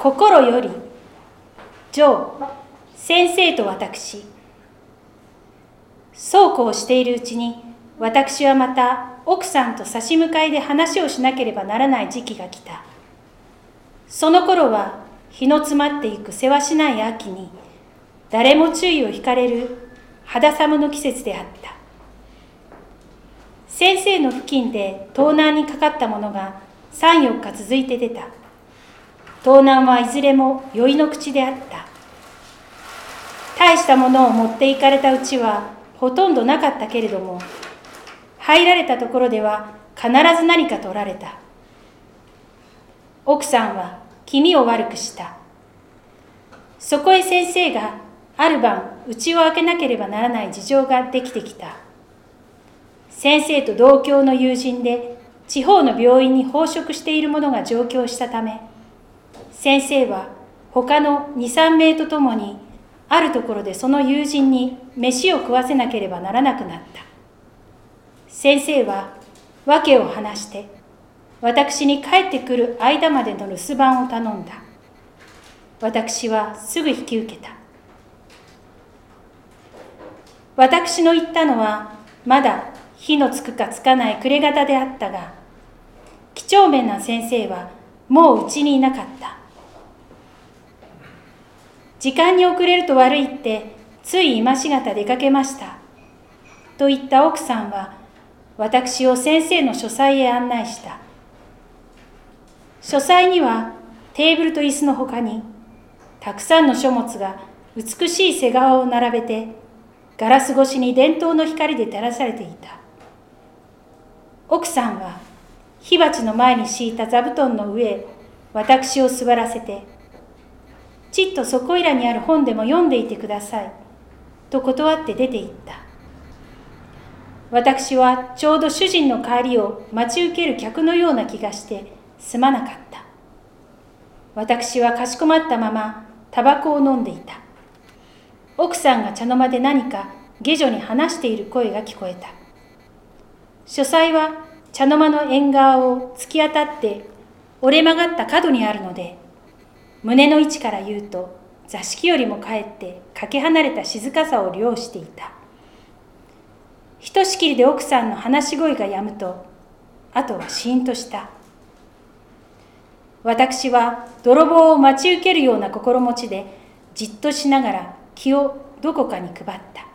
心よりジョー先生と私。そうこうしているうちに私はまた奥さんと差し向かいで話をしなければならない時期が来た。その頃は日の詰まっていくせわしない秋に誰も注意を引かれる肌寒の季節であった。先生の付近で盗難にかかったものが34日続いて出た。盗難はいずれも酔いの口であった。大したものを持っていかれたうちはほとんどなかったけれども入られたところでは必ず何か取られた。奥さんは気味を悪くした。そこへ先生がある晩家を開けなければならない事情ができてきた。先生と同郷の友人で地方の病院に奉職している者が上京したため先生は他の23名と共にあるところでその友人に飯を食わせなければならなくなった。先生は訳を話して私に帰ってくる間までの留守番を頼んだ。私はすぐ引き受けた。私の言ったのはまだ火のつくかつかない暮れ方であったが几帳面な先生はもううちにいなかった。時間に遅れると悪いってつい今しがた出かけました。と言った奥さんは私を先生の書斎へ案内した。書斎にはテーブルと椅子のほかにたくさんの書物が美しい背側を並べてガラス越しに伝統の光で照らされていた。奥さんは火鉢の前に敷いた座布団の上私を座らせてちっとそこいらにある本でも読んでいてください。と断って出て行った。私はちょうど主人の帰りを待ち受ける客のような気がしてすまなかった。私はかしこまったままタバコを飲んでいた。奥さんが茶の間で何か下女に話している声が聞こえた。書斎は茶の間の縁側を突き当たって折れ曲がった角にあるので胸の位置から言うと座敷よりもかえってかけ離れた静かさを凌していた。ひとしきりで奥さんの話し声がやむとあとはシーンとした。私は泥棒を待ち受けるような心持ちでじっとしながら気をどこかに配った。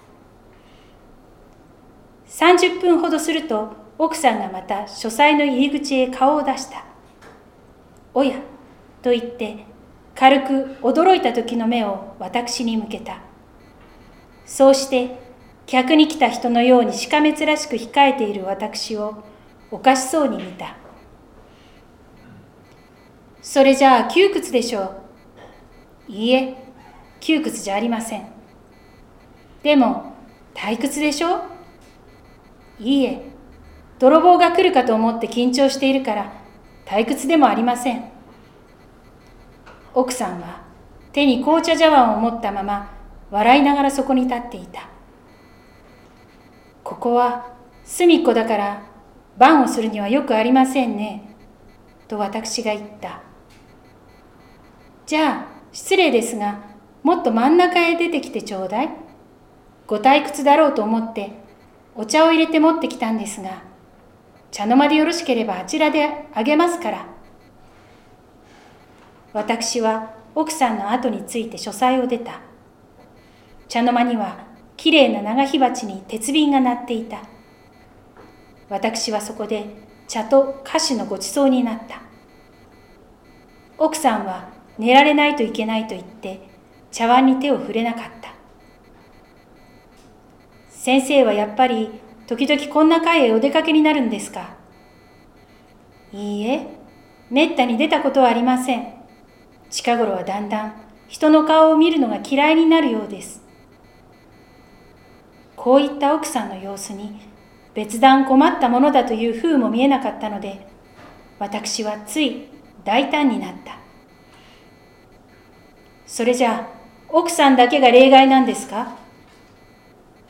30分ほどすると奥さんがまた書斎の入り口へ顔を出した「おや」と言って軽く驚いた時の目を私に向けた。そうして客に来た人のようにしかめつらしく控えている私をおかしそうに見た。それじゃあ窮屈でしょう。いいえ窮屈じゃありません。でも退屈でしょう。いいえ泥棒が来るかと思って緊張しているから退屈でもありません。奥さんは手に紅茶茶碗を持ったまま笑いながらそこに立っていた。ここは隅っこだから番をするにはよくありませんねと私が言った。じゃあ失礼ですがもっと真ん中へ出てきてちょうだい。ご退屈だろうと思ってお茶を入れて持ってきたんですが茶の間でよろしければあちらであげますから。私は奥さんの後について書斎を出た。茶の間にはきれいな長火鉢に鉄瓶が鳴っていた。私はそこで茶と菓子のごちそうになった。奥さんは寝られないといけないと言って茶碗に手を触れなかった。先生はやっぱり時々こんな会へお出かけになるんですか？いいえめったに出たことはありません。近頃はだんだん人の顔を見るのが嫌いになるようです。こういった奥さんの様子に別段困ったものだという風も見えなかったので私はつい大胆になった。それじゃあ奥さんだけが例外なんですか？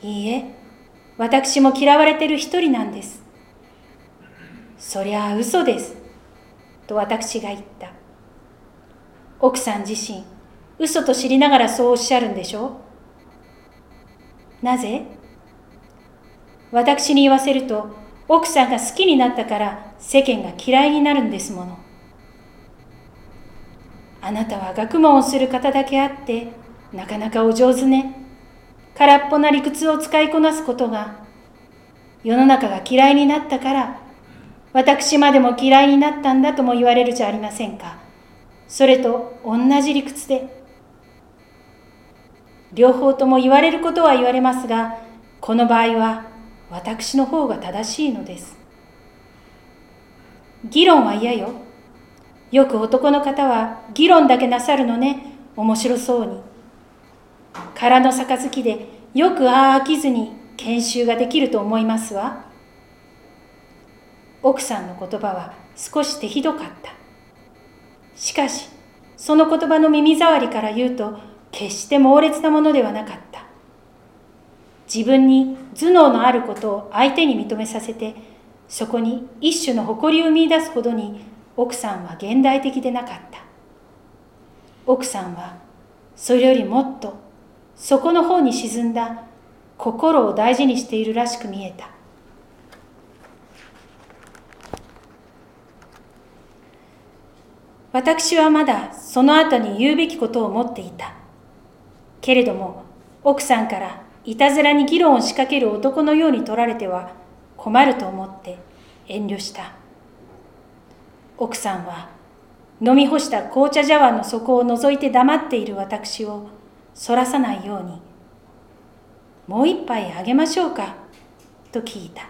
いいえ私も嫌われてる一人なんです。そりゃあ嘘です。と私が言った。奥さん自身嘘と知りながらそうおっしゃるんでしょ？うなぜ？私に言わせると奥さんが好きになったから世間が嫌いになるんですもの。あなたは学問をする方だけあってなかなかお上手ね。空っぽな理屈を使いこなすことが世の中が嫌いになったから私までも嫌いになったんだとも言われるじゃありませんか。それと同じ理屈で。両方とも言われることは言われますがこの場合は私の方が正しいのです。議論は嫌よ。よく男の方は議論だけなさるのね。面白そうに。空の杯でよくああ飽きずに研修ができると思いますわ。奥さんの言葉は少し手ひどかった。しかしその言葉の耳障りから言うと決して猛烈なものではなかった。自分に頭脳のあることを相手に認めさせてそこに一種の誇りを見いだすほどに奥さんは現代的でなかった。奥さんはそれよりもっとそこの方に沈んだ心を大事にしているらしく見えた。私はまだその後に言うべきことを思っていた。けれども奥さんからいたずらに議論を仕掛ける男のように取られては困ると思って遠慮した。奥さんは飲み干した紅茶茶碗の底を覗いて黙っている私をそらさないように「もう一杯あげましょうか」と聞いた。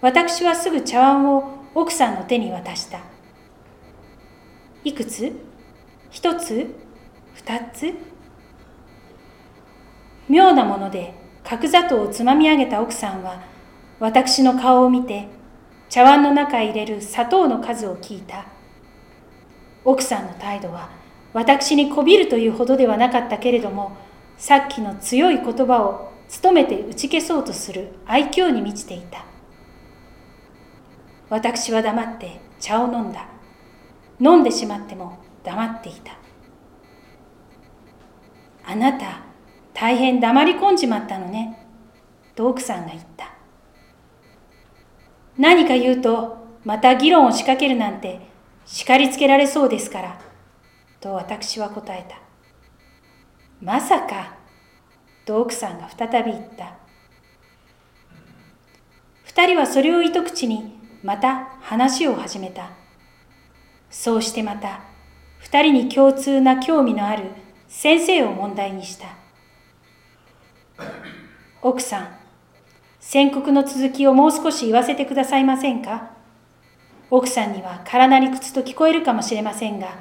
私はすぐ茶碗を奥さんの手に渡した。いくつ？一つ？二つ？妙なもので角砂糖をつまみ上げた奥さんは私の顔を見て茶碗の中へ入れる砂糖の数を聞いた。奥さんの態度は私にこびるというほどではなかったけれどもさっきの強い言葉を努めて打ち消そうとする愛嬌に満ちていた。私は黙って茶を飲んだ。飲んでしまっても黙っていたあなた大変黙り込んじまったのねと奥さんが言った何か言うとまた議論を仕掛けるなんて叱りつけられそうですからと私は答えた。まさか、と奥さんが再び言った。二人はそれを糸口にまた話を始めた。そうしてまた二人に共通な興味のある先生を問題にした。奥さん、宣告の続きをもう少し言わせてくださいませんか？奥さんには空な理屈と聞こえるかもしれませんが、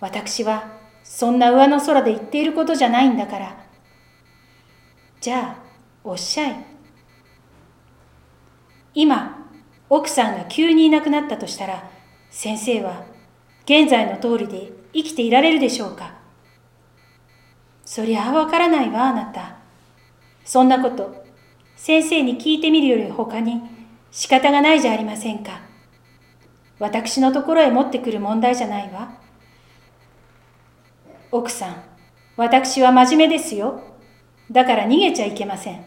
私はそんな上の空で言っていることじゃないんだから。じゃあ、おっしゃい。今、奥さんが急にいなくなったとしたら、先生は現在の通りで生きていられるでしょうか？そりゃあわからないわ、あなた。そんなこと、先生に聞いてみるより他に仕方がないじゃありませんか。私のところへ持ってくる問題じゃないわ。奥さん、私は真面目ですよ。だから逃げちゃいけません。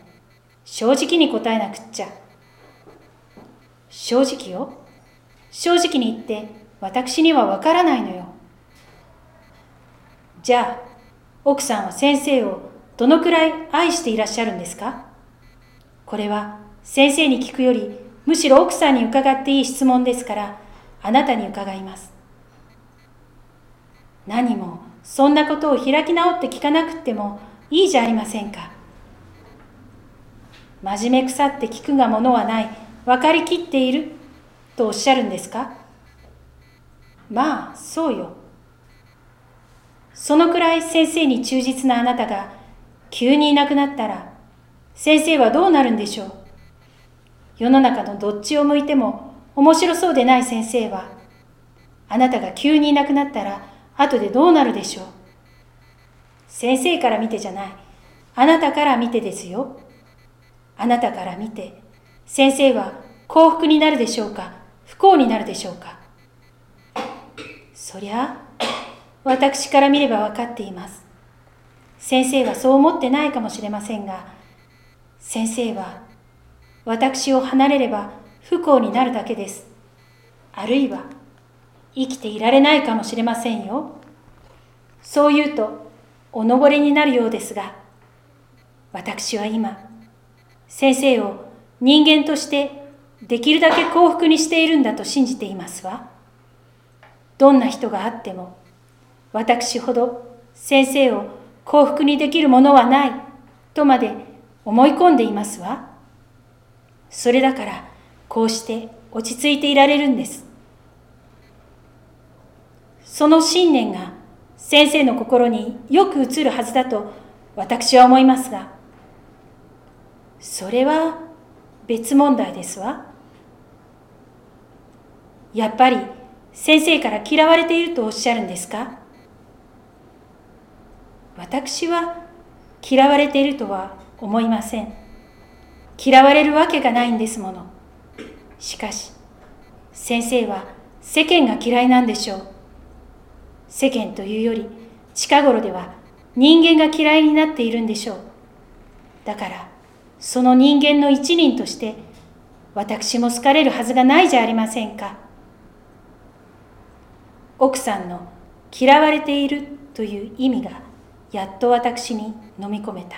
正直に答えなくっちゃ。正直よ。正直に言って私にはわからないのよ。じゃあ、奥さんは先生をどのくらい愛していらっしゃるんですか？これは先生に聞くよりむしろ奥さんに伺っていい質問ですからあなたに伺います。何もそんなことを開き直って聞かなくてもいいじゃありませんか。真面目腐って聞くがものはない、分かりきっている、とおっしゃるんですか？まあ、そうよ。そのくらい先生に忠実なあなたが急にいなくなったら、先生はどうなるんでしょう？世の中のどっちを向いても面白そうでない先生は、あなたが急にいなくなったら、後でどうなるでしょう？先生から見てじゃない。あなたから見てですよ。あなたから見て、先生は幸福になるでしょうか？不幸になるでしょうか？そりゃ、私から見れば分かっています。先生はそう思ってないかもしれませんが、先生は私を離れれば不幸になるだけです。あるいは生きていられないかもしれませんよ。そう言うとおのぼれになるようですが、私は今、先生を人間としてできるだけ幸福にしているんだと信じていますわ。どんな人があっても、私ほど先生を幸福にできるものはないとまで思い込んでいますわ。それだからこうして落ち着いていられるんです。その信念が先生の心によく映るはずだと私は思いますが、それは別問題ですわ。やっぱり先生から嫌われているとおっしゃるんですか？私は嫌われているとは思いません。嫌われるわけがないんですもの。しかし、先生は世間が嫌いなんでしょう。世間というより、近頃では人間が嫌いになっているんでしょう。だから、その人間の一人として、私も好かれるはずがないじゃありませんか。奥さんの嫌われているという意味がやっと私に飲み込めた。